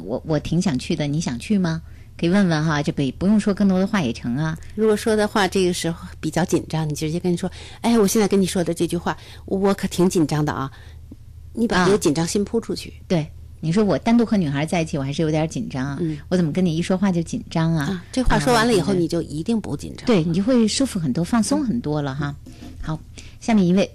我我挺想去的，你想去吗？可以问问哈，这不不用说更多的话也成啊。如果说的话，这个时候比较紧张，你直接跟你说：“哎，我现在跟你说的这句话，我可挺紧张的啊。”你把你的紧张心扑出去。对，你说我单独和女孩在一起，我还是有点紧张啊。我怎么跟你一说话就紧张啊？这话说完了以后，啊你就一定不紧张。对你就会舒服很多，放松很多了哈。好，下面一位，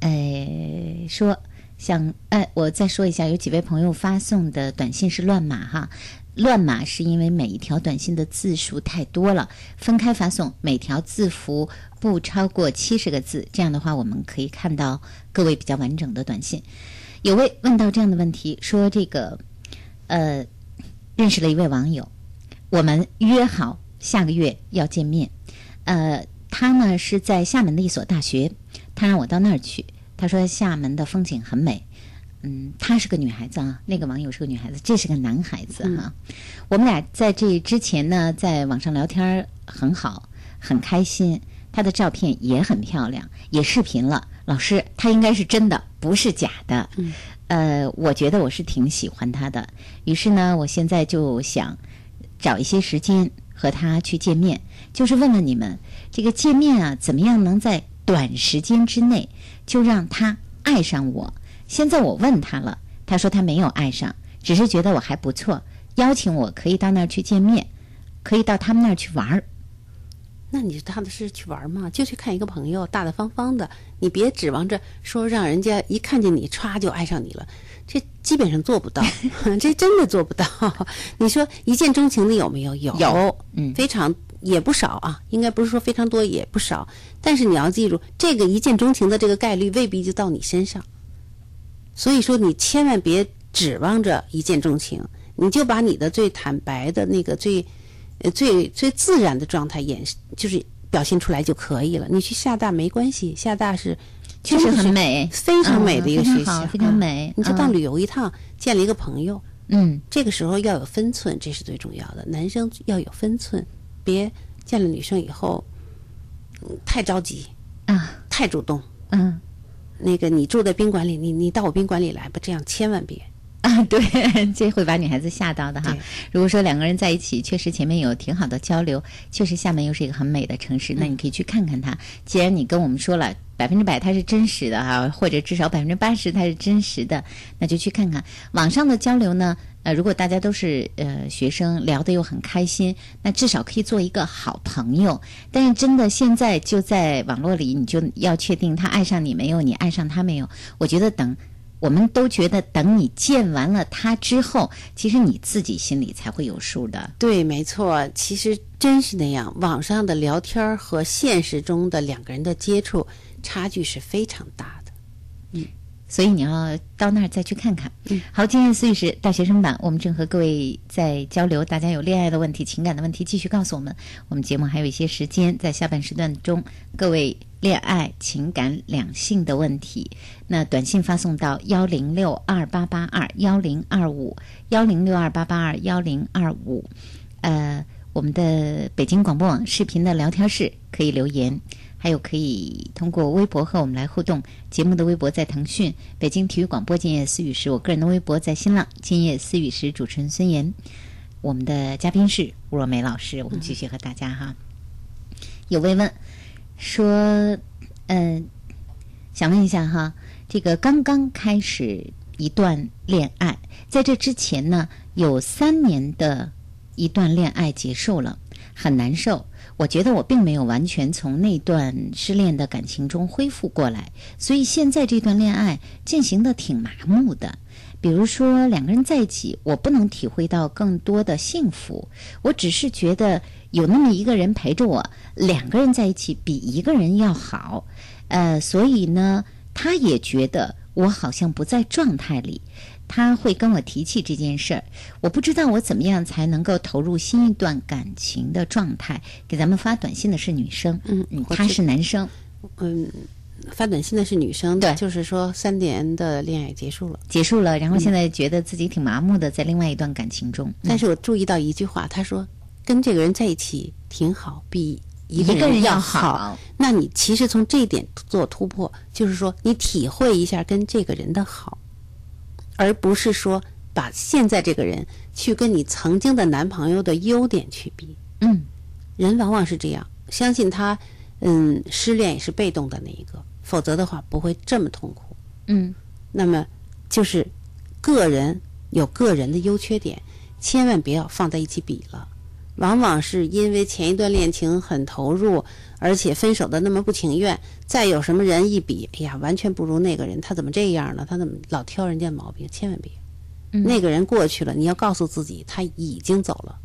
呃，说想，哎，我再说一下，有几位朋友发送的短信是乱码哈。乱码是因为每一条短信的字数太多了，分开发送，每条字符不超过七十个字，这样的话我们可以看到各位比较完整的短信。有位问到这样的问题，说这个，呃，认识了一位网友，我们约好下个月要见面。呃，他呢是在厦门的一所大学，他让我到那儿去。他说厦门的风景很美。嗯，她是个女孩子啊，那个网友是个女孩子，这是个男孩子哈、我们俩在这之前呢，在网上聊天儿很好，很开心。她的照片也很漂亮，也视频了。老师，他应该是真的，不是假的。嗯呃，我觉得我是挺喜欢他的。于是呢，我现在就想找一些时间和他去见面，就是问问你们，这个见面啊，怎么样能在短时间之内就让他爱上我？现在我问他了，他说他没有爱上，只是觉得我还不错，邀请我可以到那儿去见面，可以到他们那儿去玩儿。那你踏踏实实去玩嘛，就去看一个朋友，大大方方的，你别指望着说让人家一看见你歘就爱上你了，这基本上做不到，*laughs* 这真的做不到。你说一见钟情的有没有？有，有，嗯，非常也不少啊，应该不是说非常多，也不少。但是你要记住，这个一见钟情的这个概率未必就到你身上，所以说你千万别指望着一见钟情，你就把你的最坦白的那个最。呃，最最自然的状态演就是表现出来就可以了。你去厦大没关系，厦大是确实很美，非常美的一个学校，非常美。你就当旅游一趟，见了一个朋友，嗯，这个时候要有分寸，这是最重要的。男生要有分寸，别见了女生以后，嗯太着急啊，太主动，嗯，那个你住在宾馆里，你你到我宾馆里来吧，这样千万别。*laughs* 啊，对，这会把女孩子吓到的哈。如果说两个人在一起，确实前面有挺好的交流，确实厦门又是一个很美的城市，那你可以去看看它。既然你跟我们说了百分之百它是真实的哈，或者至少百分之八十它是真实的，那就去看看。网上的交流呢，呃，如果大家都是呃学生，聊得又很开心，那至少可以做一个好朋友。但是真的现在就在网络里，你就要确定他爱上你没有，你爱上他没有？我觉得等。我们都觉得，等你见完了他之后，其实你自己心里才会有数的。对，没错，其实真是那样。网上的聊天和现实中的两个人的接触，差距是非常大。嗯，所以你要到那儿再去看看。嗯，好，今天思雨是大学生版，我们正和各位在交流，大家有恋爱的问题、情感的问题，继续告诉我们。我们节目还有一些时间，在下半时段中，各位。恋爱、情感、两性的问题，那短信发送到幺零六二八八二幺零二五幺零六二八八二幺零二五，呃，我们的北京广播网视频的聊天室可以留言，还有可以通过微博和我们来互动。节目的微博在腾讯，北京体育广播今夜思雨时，我个人的微博在新浪今夜思雨时，主持人孙岩，我们的嘉宾是吴若梅老师，我们继续和大家哈。有慰问。说，嗯、想问一下哈，这个刚刚开始一段恋爱，在这之前呢，有三年的一段恋爱结束了，很难受。我觉得我并没有完全从那段失恋的感情中恢复过来，所以现在这段恋爱进行的挺麻木的。比如说两个人在一起，我不能体会到更多的幸福，我只是觉得有那么一个人陪着我，两个人在一起比一个人要好，呃，所以呢，他也觉得我好像不在状态里，他会跟我提起这件事儿，我不知道我怎么样才能够投入新一段感情的状态。给咱们发短信的是女生，嗯，他是男生，嗯。发短信的是女生，对，就是说三年的恋爱结束了，结束了，然后现在觉得自己挺麻木的，在另外一段感情中。但是我注意到一句话，他说跟这个人在一起挺好，比一个人要要好。那你其实从这一点做突破，就是说你体会一下跟这个人的好，而不是说把现在这个人去跟你曾经的男朋友的优点去比。嗯，人往往是这样，相信他，嗯，失恋也是被动的那一个，否则的话不会这么痛苦。嗯，那么就是个人有个人的优缺点，千万不要放在一起比了。往往是因为前一段恋情很投入，而且分手的那么不情愿，再有什么人一比，哎呀，完全不如那个人，他怎么这样呢？他怎么老挑人家毛病？千万别，嗯那个人过去了，你要告诉自己，他已经走了，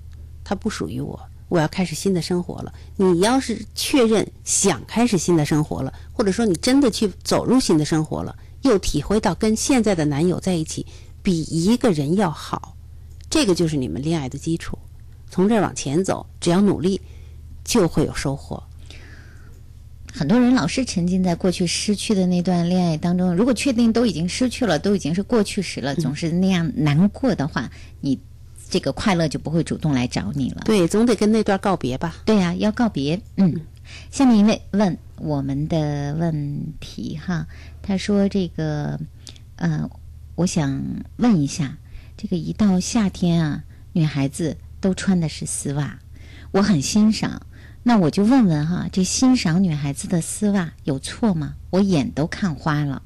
他不属于我，我要开始新的生活了。你要是确认想开始新的生活了，或者说你真的去走入新的生活了，又体会到跟现在的男友在一起比一个人要好，这个就是你们恋爱的基础。从这儿往前走，只要努力，就会有收获。很多人老是沉浸在过去失去的那段恋爱当中，如果确定都已经失去了，都已经是过去时了，总是那样难过的话，你这个快乐就不会主动来找你了。对，总得跟那段告别吧。对呀、要告别。嗯，下面一位问我们的问题哈，他说这个，呃，我想问一下，这个一到夏天啊，女孩子都穿的是丝袜，我很欣赏。那我就问问哈，这欣赏女孩子的丝袜有错吗？我眼都看花了。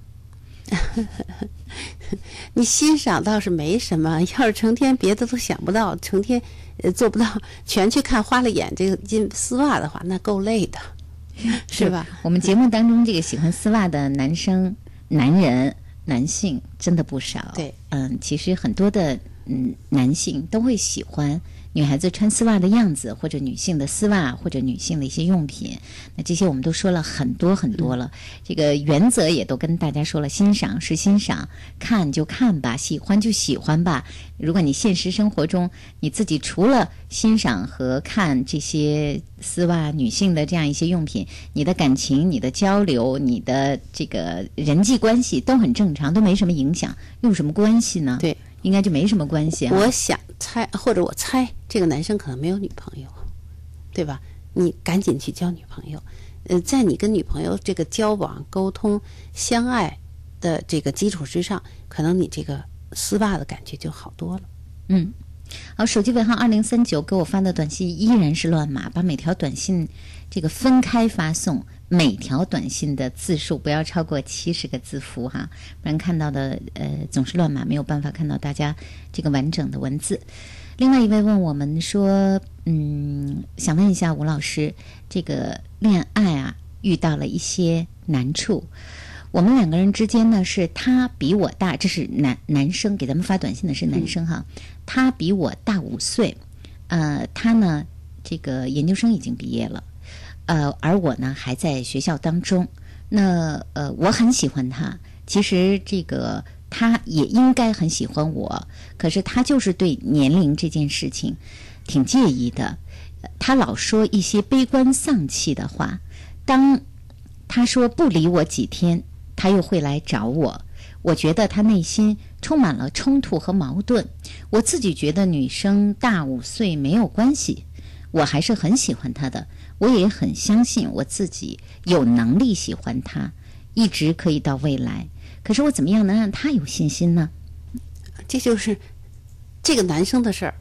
*laughs* 你欣赏倒是没什么，要是成天别的都想不到，成天呃做不到，*laughs* 全去看花了眼这个金丝袜的话，那够累的，*laughs* 是吧？我们节目当中这个喜欢丝袜的男生、男人、男性真的不少。对，嗯，其实很多的嗯男性都会喜欢女孩子穿丝袜的样子，或者女性的丝袜，或者女性的一些用品。那这些我们都说了很多很多了，这个原则也都跟大家说了，欣赏是欣赏，看就看吧，喜欢就喜欢吧。如果你现实生活中你自己除了欣赏和看这些丝袜、女性的这样一些用品，你的感情、你的交流、你的这个人际关系都很正常，都没什么影响，有什么关系呢？对，应该就没什么关系、啊。我想猜，或者我猜，这个男生可能没有女朋友，对吧？你赶紧去交女朋友。呃，在你跟女朋友这个交往、沟通、相爱的这个基础之上，可能你这个丝袜的感觉就好多了。嗯，好，手机尾号二零三九给我发的短信依然是乱码，把每条短信这个分开发送，每条短信的字数不要超过七十个字符哈，不然看到的呃总是乱码，没有办法看到大家这个完整的文字。另外一位问我们说，嗯，想问一下吴老师，这个恋爱啊遇到了一些难处。我们两个人之间呢，是他比我大，这是男男生给咱们发短信的是男生哈，他比我大五岁，呃，他呢这个研究生已经毕业了，呃，而我呢还在学校当中。那呃，我很喜欢他，其实这个他也应该很喜欢我，可是他就是对年龄这件事情挺介意的，他老说一些悲观丧气的话。当他说不理我几天，他又会来找我。我觉得他内心充满了冲突和矛盾。我自己觉得女生大五岁没有关系，我还是很喜欢他的。我也很相信我自己有能力喜欢他，一直可以到未来。可是我怎么样能让他有信心呢？这就是这个男生的事儿，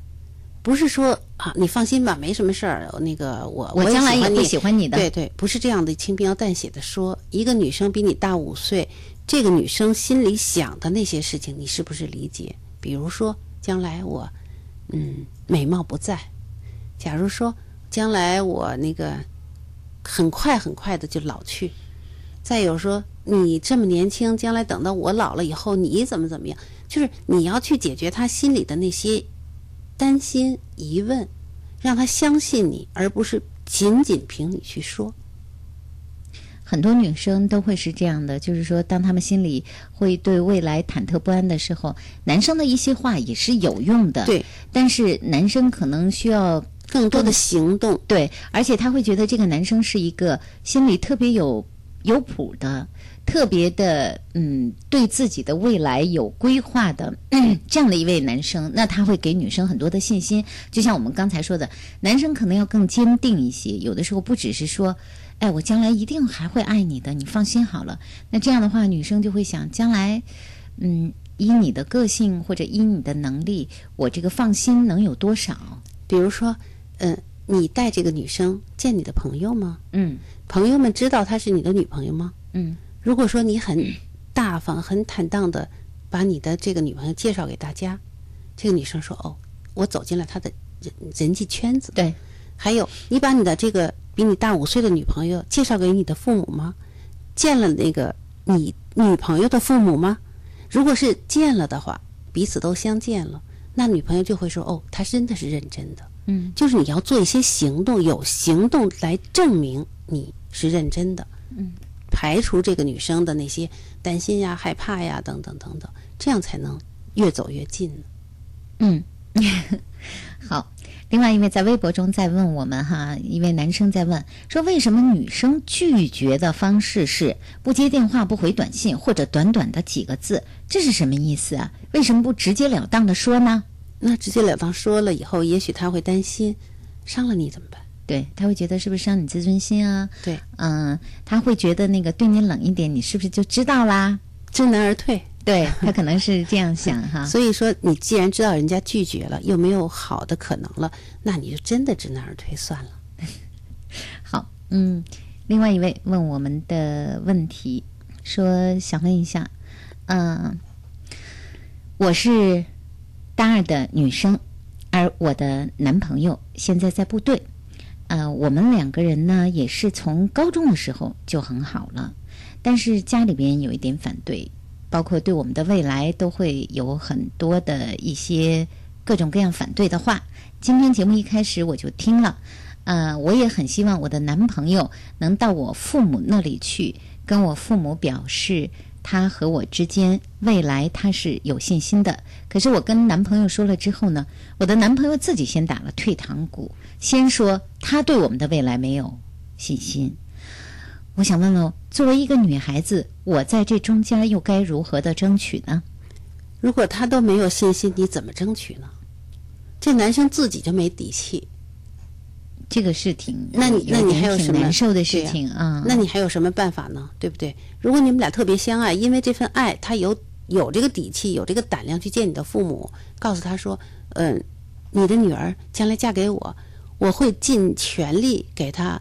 不是说啊，你放心吧，没什么事儿。那个我我将来也会喜欢你喜欢你的对对，不是这样的轻描淡写的说。一个女生比你大五岁，这个女生心里想的那些事情，你是不是理解？比如说，将来我嗯美貌不在，假如说将来我那个很快很快的就老去，再有说你这么年轻，将来等到我老了以后，你怎么怎么样？就是你要去解决他心里的那些担心、疑问，让他相信你，而不是仅仅凭你去说。很多女生都会是这样的，就是说，当她们心里会对未来忐忑不安的时候，男生的一些话也是有用的。对，但是男生可能需要更多的行动。对，而且他会觉得这个男生是一个心里特别有有谱的、特别的嗯，对自己的未来有规划的 *clears throat* 这样的一位男生，那他会给女生很多的信心。就像我们刚才说的，男生可能要更坚定一些，有的时候不只是说。哎，我将来一定还会爱你的，你放心好了。那这样的话，女生就会想，将来，嗯，依你的个性或者依你的能力，我这个放心能有多少？比如说，嗯，你带这个女生见你的朋友吗？嗯，朋友们知道她是你的女朋友吗？嗯，如果说你很大方、很坦荡的把你的这个女朋友介绍给大家，这个女生说：“哦，我走进了她的人人际圈子。”对，还有你把你的这个。比你大五岁的女朋友介绍给你的父母吗？见了那个你女朋友的父母吗？如果是见了的话，彼此都相见了，那女朋友就会说：“哦，她真的是认真的。”嗯，就是你要做一些行动，有行动来证明你是认真的。嗯，排除这个女生的那些担心呀、害怕呀等等等等，这样才能越走越近。嗯，*laughs* 好。另外一位在微博中在问我们哈，一位男生在问说，为什么女生拒绝的方式是不接电话、不回短信，或者短短的几个字？这是什么意思啊？为什么不直截了当的说呢？那直截了当说了以后，也许他会担心伤了你怎么办？对他会觉得是不是伤你自尊心啊？对，嗯，他会觉得那个对你冷一点，你是不是就知道啦？知难而退。对他可能是这样想哈，*laughs* 所以说你既然知道人家拒绝了，又没有好的可能了，那你就真的知难而退算了。*laughs* 好，嗯，另外一位问我们的问题，说想问一下，嗯，我是大二的女生，而我的男朋友现在在部队，呃，我们两个人呢也是从高中的时候就很好了，但是家里边有一点反对。包括对我们的未来都会有很多的一些各种各样反对的话。今天节目一开始我就听了，呃，我也很希望我的男朋友能到我父母那里去，跟我父母表示他和我之间未来他是有信心的。可是我跟男朋友说了之后呢，我的男朋友自己先打了退堂鼓，先说他对我们的未来没有信心。我想问问，作为一个女孩子，我在这中间又该如何的争取呢？如果他都没有信心，你怎么争取呢？这男生自己就没底气，这个是挺……那你那你还有什么难受的事情啊？那你还有什么办法呢？对不对？如果你们俩特别相爱，因为这份爱，他有有这个底气，有这个胆量去见你的父母，告诉他说：“嗯，你的女儿将来嫁给我，我会尽全力给她。”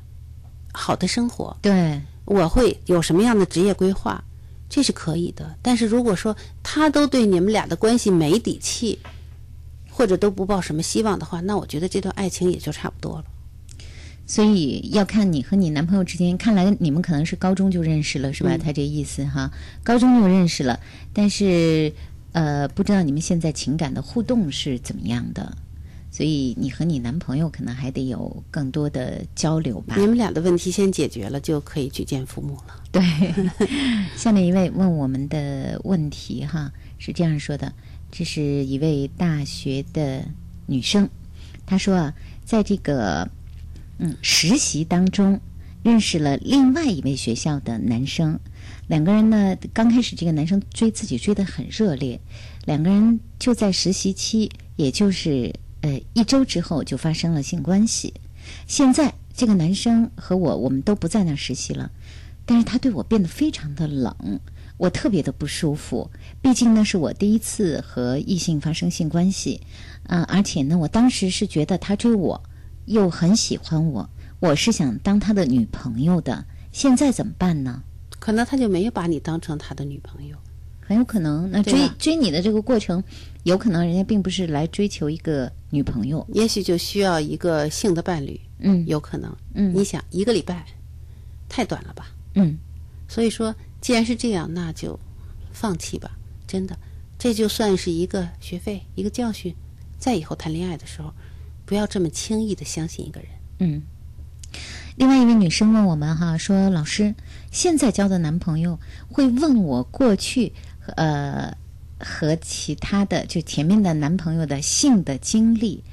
好的生活，对，我会有什么样的职业规划，这是可以的。但是如果说他都对你们俩的关系没底气，或者都不抱什么希望的话，那我觉得这段爱情也就差不多了。所以要看你和你男朋友之间，看来你们可能是高中就认识了，是吧？他这意思哈，高中就认识了，但是呃，不知道你们现在情感的互动是怎么样的。所以你和你男朋友可能还得有更多的交流吧。你们俩的问题先解决了，就可以去见父母了。对，*laughs* 下面一位问我们的问题哈是这样说的：这是一位大学的女生，她说啊，在这个嗯实习当中认识了另外一位学校的男生，两个人呢刚开始这个男生追自己追得很热烈，两个人就在实习期，也就是。呃，一周之后就发生了性关系。现在这个男生和我，我们都不在那实习了，但是他对我变得非常的冷，我特别的不舒服。毕竟那是我第一次和异性发生性关系，啊，而且呢，我当时是觉得他追我，又很喜欢我，我是想当他的女朋友的。现在怎么办呢？可能他就没有把你当成他的女朋友。很有可能，那追追你的这个过程，有可能人家并不是来追求一个女朋友，也许就需要一个性的伴侣。嗯，有可能。嗯，你想一个礼拜，太短了吧？嗯，所以说，既然是这样，那就放弃吧。真的，这就算是一个学费，一个教训。在以后谈恋爱的时候，不要这么轻易的相信一个人。嗯。另外一位女生问我们哈，说老师，现在交的男朋友会问我过去。呃，和其他的就前面的男朋友的性的经历，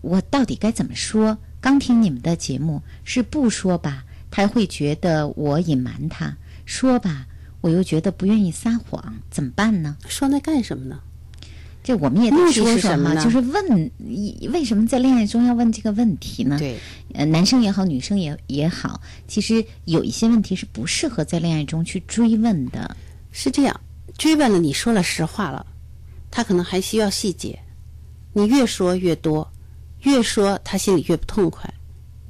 我到底该怎么说？刚听你们的节目是不说吧，他会觉得我隐瞒他；说吧，我又觉得不愿意撒谎，怎么办呢？说那干什么呢？这我们也得说说哈，是什么呢就是问一为什么在恋爱中要问这个问题呢？对，呃，男生也好，女生也也好，其实有一些问题是不适合在恋爱中去追问的。是这样，追问了你说了实话了，他可能还需要细节。你越说越多，越说他心里越不痛快，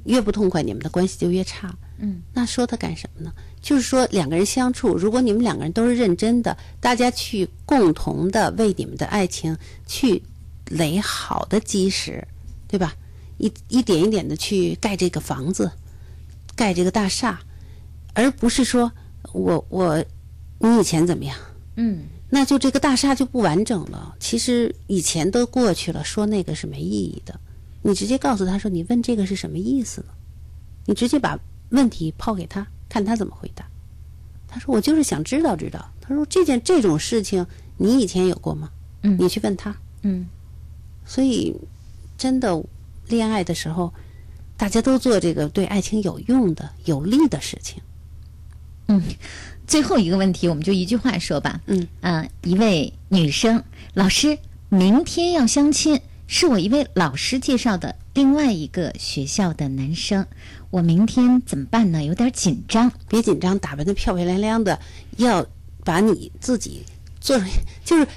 越不痛快，你们的关系就越差。嗯，那说他干什么呢？就是说两个人相处，如果你们两个人都是认真的，大家去共同的为你们的爱情去垒好的基石，对吧？一一点一点的去盖这个房子，盖这个大厦，而不是说我我你以前怎么样，嗯，那就这个大厦就不完整了。其实以前都过去了，说那个是没意义的。你直接告诉他说，你问这个是什么意思呢？你直接把问题抛给他，看他怎么回答。他说：“我就是想知道知道。”他说：“这件这种事情你以前有过吗？”嗯，你去问他。嗯，所以真的恋爱的时候，大家都做这个对爱情有用的、有利的事情。嗯，最后一个问题，我们就一句话说吧。嗯，啊、一位女生老师明天要相亲，是我一位老师介绍的另外一个学校的男生，我明天怎么办呢？有点紧张。别紧张，打扮的漂漂亮亮的，要把你自己做成，就是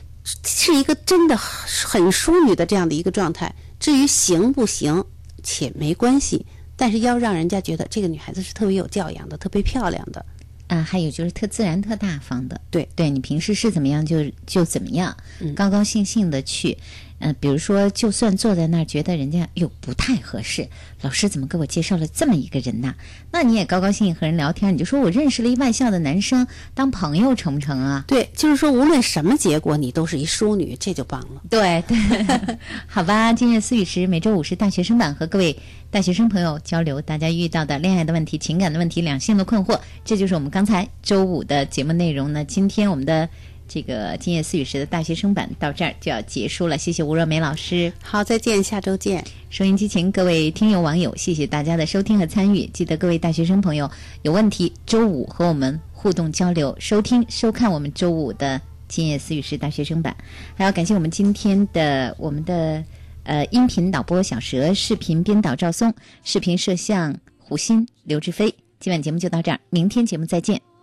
是一个真的很淑女的这样的一个状态。至于行不行，且没关系，但是要让人家觉得这个女孩子是特别有教养的，特别漂亮的。啊，还有就是特自然、特大方的，对对，你平时是怎么样就就怎么样，嗯高高兴兴的去。嗯、比如说，就算坐在那儿觉得人家又不太合适，老师怎么给我介绍了这么一个人呐？那你也高高兴兴和人聊天，你就说我认识了一外校的男生，当朋友成不成啊？对，就是说无论什么结果，你都是一淑女，这就棒了。对对，*laughs* 好吧。今日思雨时每周五是大学生版，和各位大学生朋友交流大家遇到的恋爱的问题、情感的问题、两性的困惑，这就是我们刚才周五的节目内容呢。今天我们的这个今夜思雨时的大学生版到这儿就要结束了，谢谢吴若梅老师。好，再见，下周见。收音机前各位听友网友，谢谢大家的收听和参与。记得各位大学生朋友有问题，周五和我们互动交流，收听收看我们周五的今夜思雨时大学生版。还要感谢我们今天的我们的呃音频导播小蛇，视频编导赵松，视频摄像胡鑫、刘志飞。今晚节目就到这儿，明天节目再见。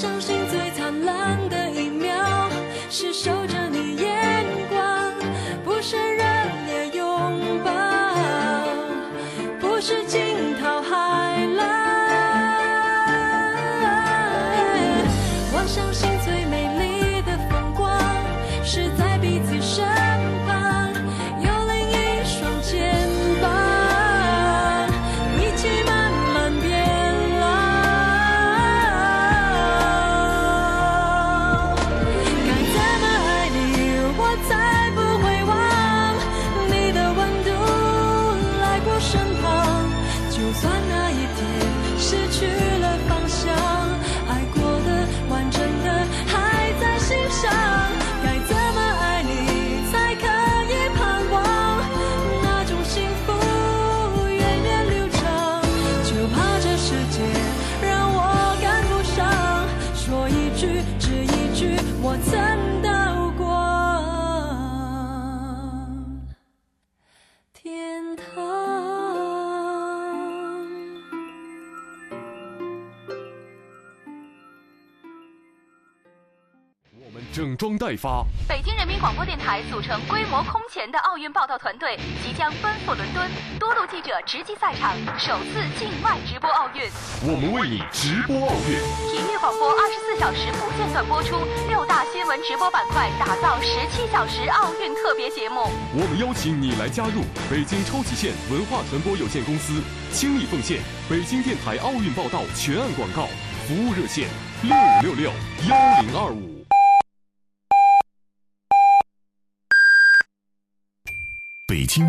相信最灿烂的装待发。北京人民广播电台组成规模空前的奥运报道团队，即将奔赴伦敦，多路记者直击赛场，首次境外直播奥运。我们为你直播奥运。体育广播二十四小时不间断播出，六大新闻直播板块打造十七小时奥运特别节目。我们邀请你来加入北京超级县文化传播有限公司，倾力奉献北京电台奥运报道全案广告服务热线：六五六六幺零二五。北京。